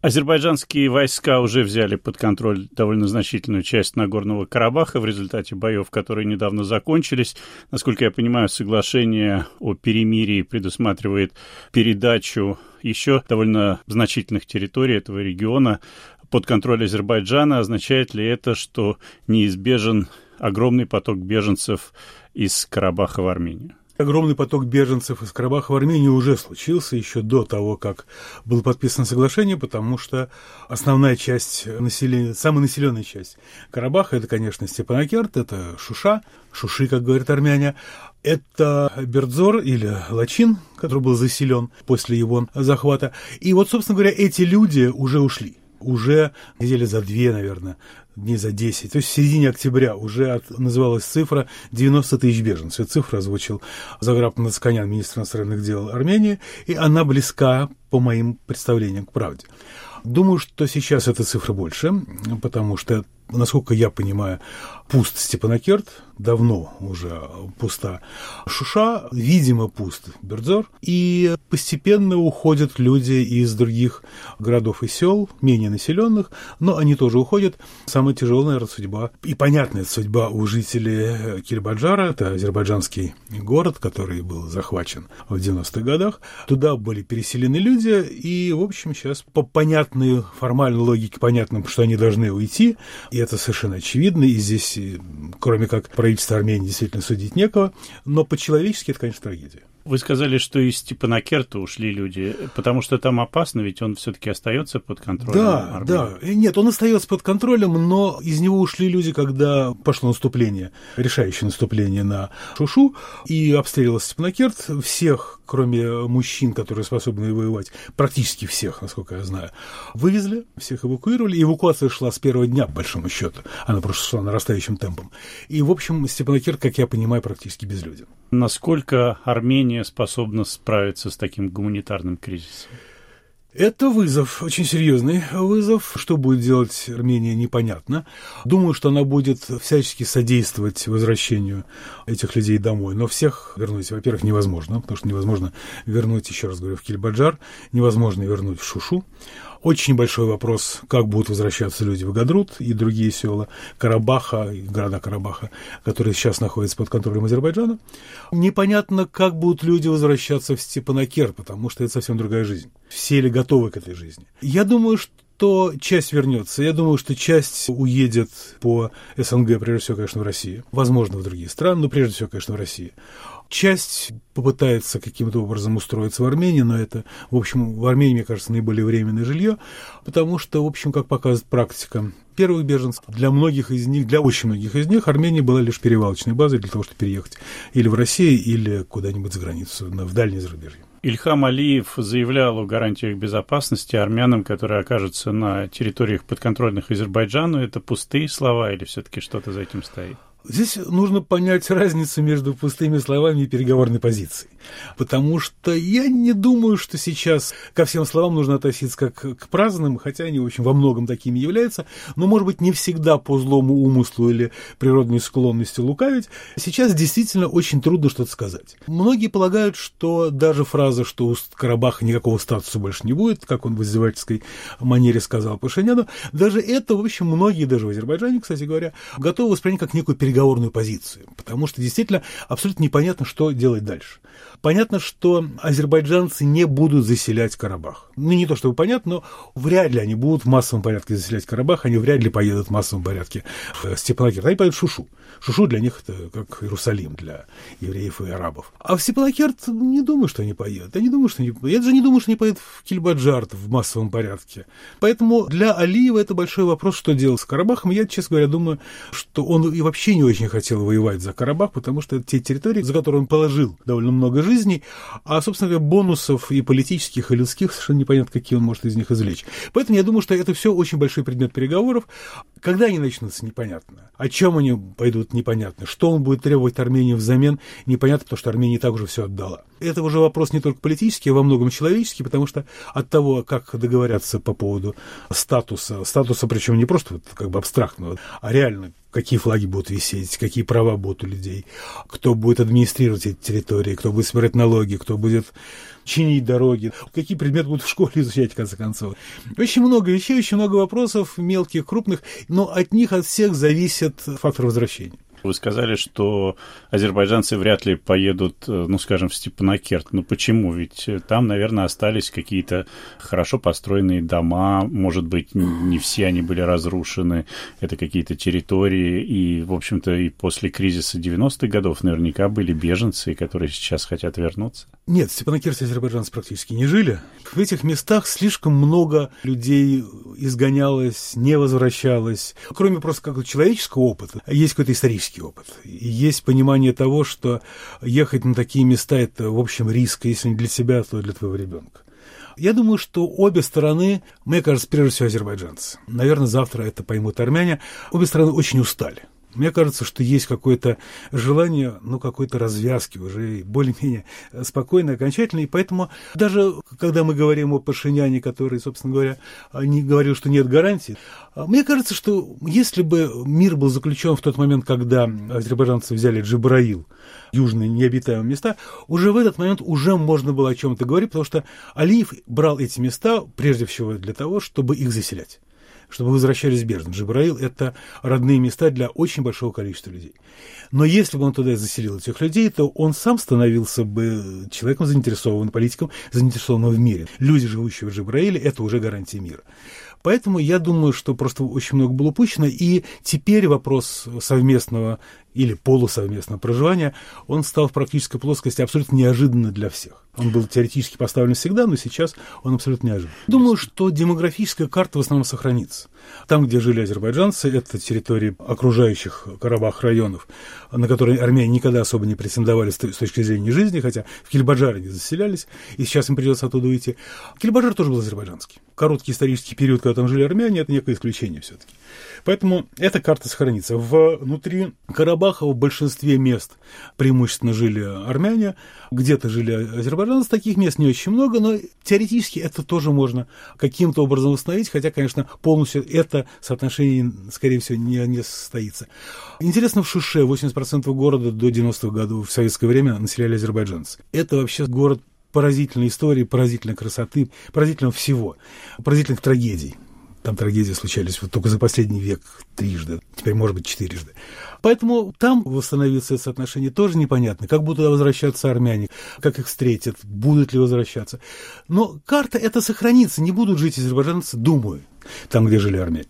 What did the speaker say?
Азербайджанские войска уже взяли под контроль довольно значительную часть Нагорного Карабаха в результате боев, которые недавно закончились. Насколько я понимаю, соглашение о перемирии предусматривает передачу еще довольно значительных территорий этого региона под контроль Азербайджана. Означает ли это, что неизбежен огромный поток беженцев из Карабаха в Армению? Огромный поток беженцев из Карабаха в Армению уже случился еще до того, как было подписано соглашение, потому что основная часть населения, самая населенная часть Карабаха, это, конечно, Степанакерт, это Шуша, Шуши, как говорят армяне, это Бердзор или Лачин, который был заселен после его захвата. И вот, собственно говоря, эти люди уже ушли уже недели за две, наверное, дней за 10, то есть в середине октября уже от, называлась цифра 90 тысяч беженцев. Эту цифру озвучил Заграб Нацканян, министр иностранных дел Армении, и она близка, по моим представлениям, к правде. Думаю, что сейчас эта цифра больше, потому что, насколько я понимаю, пуст Степанакерт, давно уже пуста Шуша, видимо, пуст Бердзор, и постепенно уходят люди из других городов и сел, менее населенных, но они тоже уходят. Самая тяжелая, наверное, судьба, и понятная судьба у жителей Кирбаджара, это азербайджанский город, который был захвачен в 90-х годах. Туда были переселены люди, и, в общем, сейчас по понятной формальной логике понятно, что они должны уйти, это совершенно очевидно, и здесь, кроме как правительства Армении, действительно судить некого, но по-человечески это, конечно, трагедия. Вы сказали, что из Степанакерта ушли люди, потому что там опасно, ведь он все-таки остается под контролем. Да, армии. да. Нет, он остается под контролем, но из него ушли люди, когда пошло наступление, решающее наступление на Шушу, и обстреливался Степанакерт. Всех, кроме мужчин, которые способны воевать, практически всех, насколько я знаю, вывезли, всех эвакуировали. Эвакуация шла с первого дня, по большому счету. Она просто шла нарастающим темпом. И, в общем, Степанакерт, как я понимаю, практически безлюден. Насколько Армения способна справиться с таким гуманитарным кризисом? Это вызов, очень серьезный вызов. Что будет делать Армения, непонятно. Думаю, что она будет всячески содействовать возвращению этих людей домой. Но всех вернуть, во-первых, невозможно, потому что невозможно вернуть, еще раз говорю, в Кильбаджар, невозможно вернуть в Шушу. Очень большой вопрос, как будут возвращаться люди в Гадрут и другие села Карабаха, города Карабаха, которые сейчас находятся под контролем Азербайджана. Непонятно, как будут люди возвращаться в Степанакер, потому что это совсем другая жизнь. Все ли готовы к этой жизни? Я думаю, что то часть вернется. Я думаю, что часть уедет по СНГ, прежде всего, конечно, в Россию. Возможно, в другие страны, но прежде всего, конечно, в Россию. Часть попытается каким-то образом устроиться в Армении, но это, в общем, в Армении, мне кажется, наиболее временное жилье, потому что, в общем, как показывает практика первых беженцев, для многих из них, для очень многих из них Армения была лишь перевалочной базой для того, чтобы переехать или в Россию, или куда-нибудь за границу, в дальнее зарубежье. Ильхам Алиев заявлял о гарантиях безопасности армянам, которые окажутся на территориях подконтрольных Азербайджану. Это пустые слова или все-таки что-то за этим стоит? Здесь нужно понять разницу между пустыми словами и переговорной позицией. Потому что я не думаю, что сейчас ко всем словам нужно относиться как к праздным, хотя они, в общем, во многом такими являются, но, может быть, не всегда по злому умыслу или природной склонности лукавить. Сейчас действительно очень трудно что-то сказать. Многие полагают, что даже фраза, что у Карабаха никакого статуса больше не будет, как он в издевательской манере сказал Пашиняну, даже это, в общем, многие, даже в Азербайджане, кстати говоря, готовы воспринять как некую переговорную позицию, потому что действительно абсолютно непонятно, что делать дальше. Понятно, что азербайджанцы не будут заселять Карабах. Ну, не то чтобы понятно, но вряд ли они будут в массовом порядке заселять Карабах, они вряд ли поедут в массовом порядке в Степанакерт. Они поедут в Шушу. Шушу для них это как Иерусалим для евреев и арабов. А в Степанакерт не думаю, что они поедут. Я не думаю, что они Я даже не думаю, что они поедут в Кильбаджарт в массовом порядке. Поэтому для Алиева это большой вопрос, что делать с Карабахом. Я, честно говоря, думаю, что он и вообще не очень хотел воевать за Карабах, потому что это те территории, за которые он положил довольно много жизней, а, собственно говоря, бонусов и политических, и людских совершенно непонятно, какие он может из них извлечь. Поэтому я думаю, что это все очень большой предмет переговоров. Когда они начнутся, непонятно. О чем они пойдут, непонятно. Что он будет требовать Армении взамен, непонятно, потому что Армения так уже все отдала. Это уже вопрос не только политический, а во многом человеческий, потому что от того, как договорятся по поводу статуса, статуса причем не просто как бы абстрактного, а реально какие флаги будут висеть, какие права будут у людей, кто будет администрировать эти территории, кто будет собирать налоги, кто будет чинить дороги, какие предметы будут в школе изучать, в конце концов. Очень много вещей, очень много вопросов, мелких, крупных, но от них от всех зависит фактор возвращения. Вы сказали, что азербайджанцы вряд ли поедут, э, ну, скажем, в Степанакерт. Ну, почему? Ведь э, там, наверное, остались какие-то хорошо построенные дома, может быть, не все они были разрушены, это какие-то территории, и, в общем-то, и после кризиса 90-х годов наверняка были беженцы, которые сейчас хотят вернуться. Нет, в Степанакерте азербайджанцы практически не жили. В этих местах слишком много людей изгонялось, не возвращалось. Кроме просто как человеческого опыта, есть какой-то исторический опыт. И есть понимание того, что ехать на такие места – это, в общем, риск, если не для себя, то для твоего ребенка. Я думаю, что обе стороны, мне кажется, прежде всего азербайджанцы, наверное, завтра это поймут армяне, обе стороны очень устали. Мне кажется, что есть какое-то желание, ну, какой-то развязки уже более-менее спокойно, окончательно. И поэтому даже когда мы говорим о Пашиняне, который, собственно говоря, не говорил, что нет гарантий, мне кажется, что если бы мир был заключен в тот момент, когда азербайджанцы взяли Джибраил, южные необитаемые места, уже в этот момент уже можно было о чем-то говорить, потому что Алиев брал эти места прежде всего для того, чтобы их заселять чтобы возвращались беженцы. Джибраил – это родные места для очень большого количества людей. Но если бы он туда заселил этих людей, то он сам становился бы человеком заинтересованным, политиком, заинтересованным в мире. Люди, живущие в Джибраиле, это уже гарантия мира. Поэтому я думаю, что просто очень много было упущено, и теперь вопрос совместного или полусовместного проживания, он стал в практической плоскости абсолютно неожиданно для всех. Он был теоретически поставлен всегда, но сейчас он абсолютно неожиданный. Думаю, что демографическая карта в основном сохранится. Там, где жили азербайджанцы, это территории окружающих Карабах районов, на которые армяне никогда особо не претендовали с точки зрения жизни, хотя в Кильбаджаре они заселялись, и сейчас им придется оттуда уйти. Кильбаджар тоже был азербайджанский. Короткий исторический период, когда там жили армяне, это некое исключение все-таки. Поэтому эта карта сохранится. Внутри Карабаха в большинстве мест преимущественно жили армяне, где-то жили азербайджанцы, таких мест не очень много, но теоретически это тоже можно каким-то образом восстановить, хотя, конечно, полностью это соотношение, скорее всего, не, не состоится. Интересно, в Шуше 80% города до 90-х годов в советское время населяли азербайджанцы. Это вообще город поразительной истории, поразительной красоты, поразительного всего, поразительных трагедий. Там трагедии случались вот только за последний век трижды, теперь, может быть, четырежды. Поэтому там восстановиться это соотношение тоже непонятно. Как будут туда возвращаться армяне, как их встретят, будут ли возвращаться. Но карта это сохранится, не будут жить азербайджанцы, думаю, там, где жили армяне.